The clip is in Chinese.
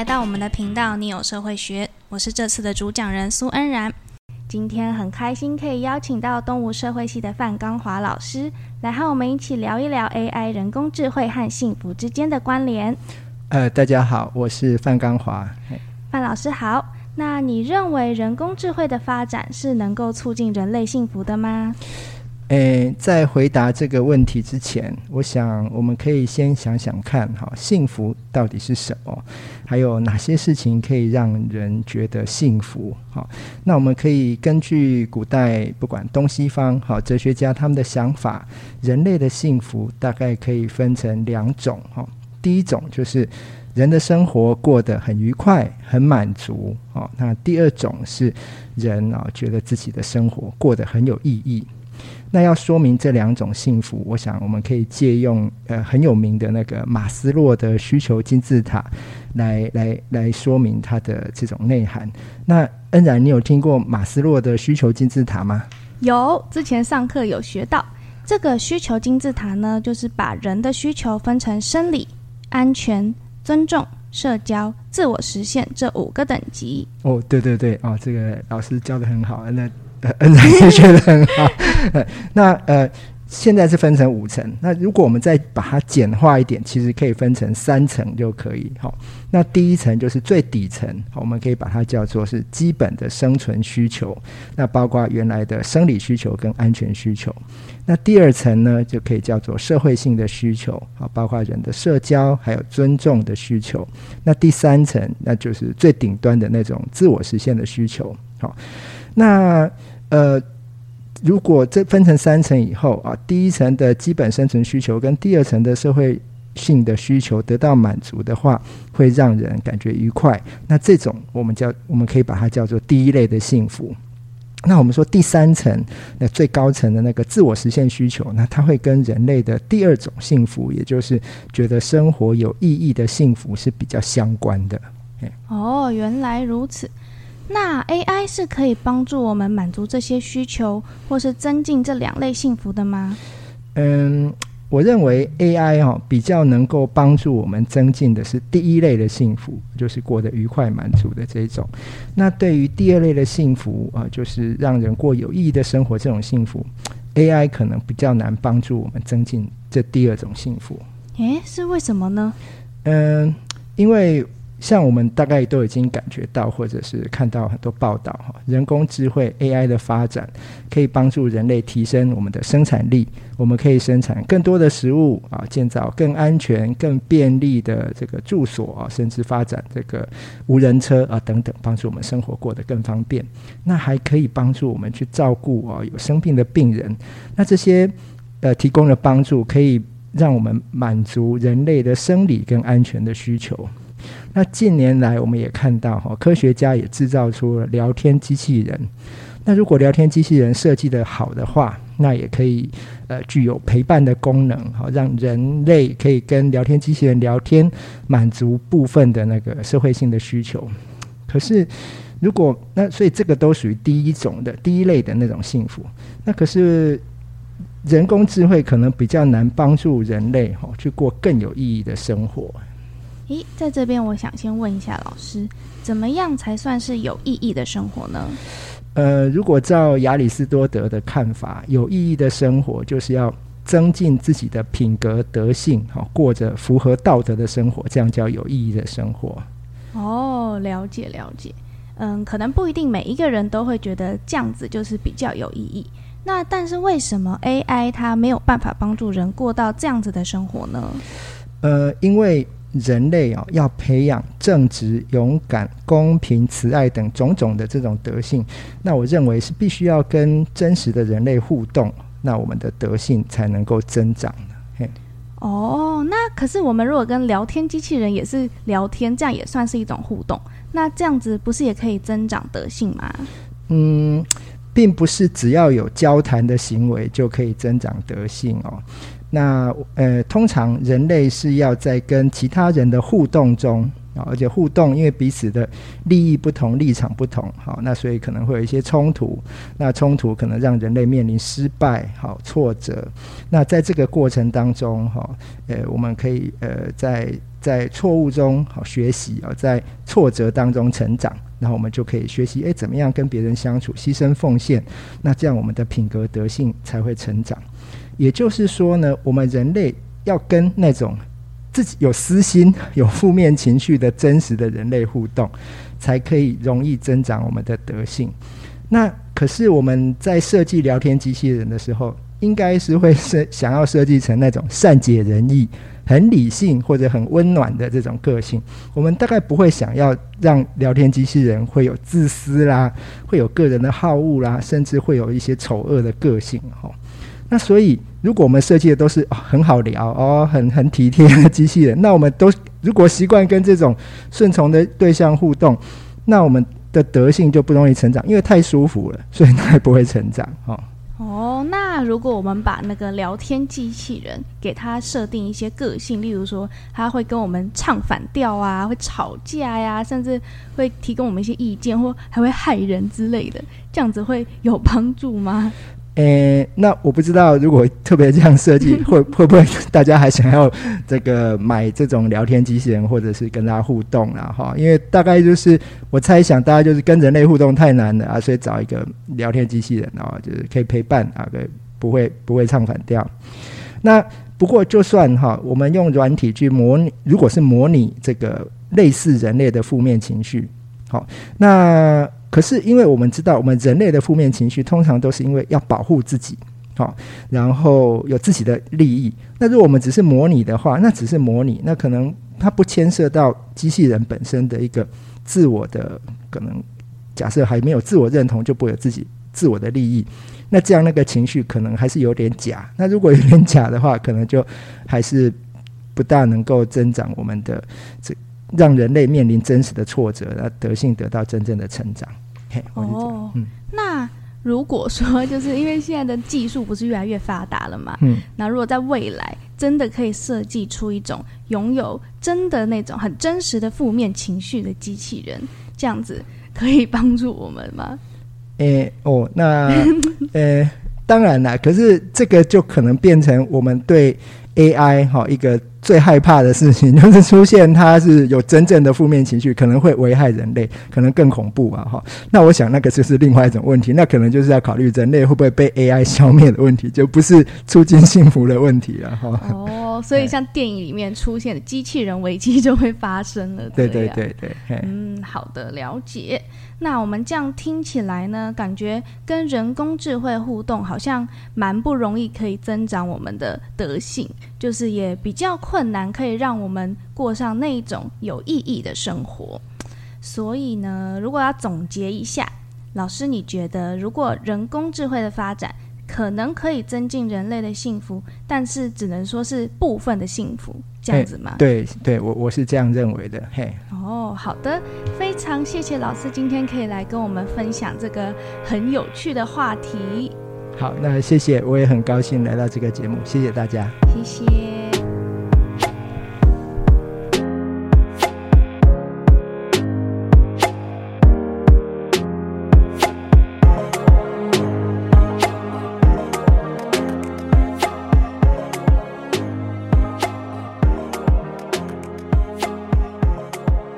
来到我们的频道，你有社会学，我是这次的主讲人苏恩然。今天很开心可以邀请到东吴社会系的范刚华老师来和我们一起聊一聊 AI 人工智慧和幸福之间的关联。呃，大家好，我是范刚华。范老师好，那你认为人工智慧的发展是能够促进人类幸福的吗？诶，在回答这个问题之前，我想我们可以先想想看，哈，幸福到底是什么？还有哪些事情可以让人觉得幸福？好，那我们可以根据古代不管东西方好哲学家他们的想法，人类的幸福大概可以分成两种，哈。第一种就是人的生活过得很愉快、很满足，哦。那第二种是人啊觉得自己的生活过得很有意义。那要说明这两种幸福，我想我们可以借用呃很有名的那个马斯洛的需求金字塔来来来说明它的这种内涵。那恩然，你有听过马斯洛的需求金字塔吗？有，之前上课有学到。这个需求金字塔呢，就是把人的需求分成生理、安全、尊重、社交、自我实现这五个等级。哦，对对对，哦，这个老师教的很好，那。恩然也学得很好。那呃，现在是分成五层。那如果我们再把它简化一点，其实可以分成三层就可以。好，那第一层就是最底层，我们可以把它叫做是基本的生存需求。那包括原来的生理需求跟安全需求。那第二层呢，就可以叫做社会性的需求，啊，包括人的社交还有尊重的需求。那第三层，那就是最顶端的那种自我实现的需求。好，那。呃，如果这分成三层以后啊，第一层的基本生存需求跟第二层的社会性的需求得到满足的话，会让人感觉愉快。那这种我们叫，我们可以把它叫做第一类的幸福。那我们说第三层，那最高层的那个自我实现需求，那它会跟人类的第二种幸福，也就是觉得生活有意义的幸福是比较相关的。哦，原来如此。那 AI 是可以帮助我们满足这些需求，或是增进这两类幸福的吗？嗯，我认为 AI 哦比较能够帮助我们增进的是第一类的幸福，就是过得愉快满足的这种。那对于第二类的幸福啊，就是让人过有意义的生活这种幸福，AI 可能比较难帮助我们增进这第二种幸福。诶，是为什么呢？嗯，因为。像我们大概都已经感觉到，或者是看到很多报道哈，人工智慧 AI 的发展可以帮助人类提升我们的生产力，我们可以生产更多的食物啊，建造更安全、更便利的这个住所啊，甚至发展这个无人车啊等等，帮助我们生活过得更方便。那还可以帮助我们去照顾啊有生病的病人。那这些呃提供的帮助，可以让我们满足人类的生理跟安全的需求。那近年来，我们也看到哈，科学家也制造出了聊天机器人。那如果聊天机器人设计的好的话，那也可以呃具有陪伴的功能，好让人类可以跟聊天机器人聊天，满足部分的那个社会性的需求。可是，如果那所以这个都属于第一种的第一类的那种幸福。那可是人工智慧可能比较难帮助人类哈去过更有意义的生活。咦，在这边我想先问一下老师，怎么样才算是有意义的生活呢？呃，如果照亚里士多德的看法，有意义的生活就是要增进自己的品格德性，好过着符合道德的生活，这样叫有意义的生活。哦，了解了解。嗯，可能不一定每一个人都会觉得这样子就是比较有意义。那但是为什么 AI 它没有办法帮助人过到这样子的生活呢？呃，因为。人类哦，要培养正直、勇敢、公平、慈爱等种种的这种德性，那我认为是必须要跟真实的人类互动，那我们的德性才能够增长的。嘿，哦，那可是我们如果跟聊天机器人也是聊天，这样也算是一种互动，那这样子不是也可以增长德性吗？嗯，并不是只要有交谈的行为就可以增长德性哦。那呃，通常人类是要在跟其他人的互动中啊，而且互动因为彼此的利益不同、立场不同，好，那所以可能会有一些冲突。那冲突可能让人类面临失败、好挫折。那在这个过程当中，哈，呃，我们可以呃，在在错误中好学习啊，在挫折当中成长，然后我们就可以学习，诶，怎么样跟别人相处，牺牲奉献，那这样我们的品格德性才会成长。也就是说呢，我们人类要跟那种自己有私心、有负面情绪的真实的人类互动，才可以容易增长我们的德性。那可是我们在设计聊天机器人的时候，应该是会设想要设计成那种善解人意。很理性或者很温暖的这种个性，我们大概不会想要让聊天机器人会有自私啦，会有个人的好恶啦，甚至会有一些丑恶的个性哈。那所以，如果我们设计的都是很好聊哦，很很体贴的机器人，那我们都如果习惯跟这种顺从的对象互动，那我们的德性就不容易成长，因为太舒服了，所以它也不会成长哈。哦，那如果我们把那个聊天机器人给它设定一些个性，例如说它会跟我们唱反调啊，会吵架呀，甚至会提供我们一些意见，或还会害人之类的，这样子会有帮助吗？诶，那我不知道，如果特别这样设计，会会不会大家还想要这个买这种聊天机器人，或者是跟大家互动啊？哈，因为大概就是我猜想，大家就是跟人类互动太难了啊，所以找一个聊天机器人啊，就是可以陪伴啊，对不会不会唱反调。那不过就算哈，我们用软体去模拟，如果是模拟这个类似人类的负面情绪，好，那。可是，因为我们知道，我们人类的负面情绪通常都是因为要保护自己，好，然后有自己的利益。那如果我们只是模拟的话，那只是模拟，那可能它不牵涉到机器人本身的一个自我的可能。假设还没有自我认同，就不会有自己自我的利益。那这样那个情绪可能还是有点假。那如果有点假的话，可能就还是不大能够增长我们的这。让人类面临真实的挫折，让德性得到真正的成长。哦，那如果说就是因为现在的技术不是越来越发达了嘛？嗯，那如果在未来真的可以设计出一种拥有真的那种很真实的负面情绪的机器人，这样子可以帮助我们吗？诶，哦，那呃，当然啦，可是这个就可能变成我们对 AI 哈一个。最害怕的事情就是出现，它是有真正的负面情绪，可能会危害人类，可能更恐怖吧？哈，那我想那个就是另外一种问题，那可能就是要考虑人类会不会被 AI 消灭的问题，就不是促进幸福的问题了，哈。哦，所以像电影里面出现的机器人危机就会发生了，对对对对，嗯，好的，了解。那我们这样听起来呢，感觉跟人工智慧互动好像蛮不容易，可以增长我们的德性，就是也比较困难，可以让我们过上那一种有意义的生活。所以呢，如果要总结一下，老师你觉得，如果人工智慧的发展可能可以增进人类的幸福，但是只能说是部分的幸福。这样子吗？对，对我我是这样认为的。嘿，哦，好的，非常谢谢老师今天可以来跟我们分享这个很有趣的话题。好，那谢谢，我也很高兴来到这个节目，谢谢大家，谢谢。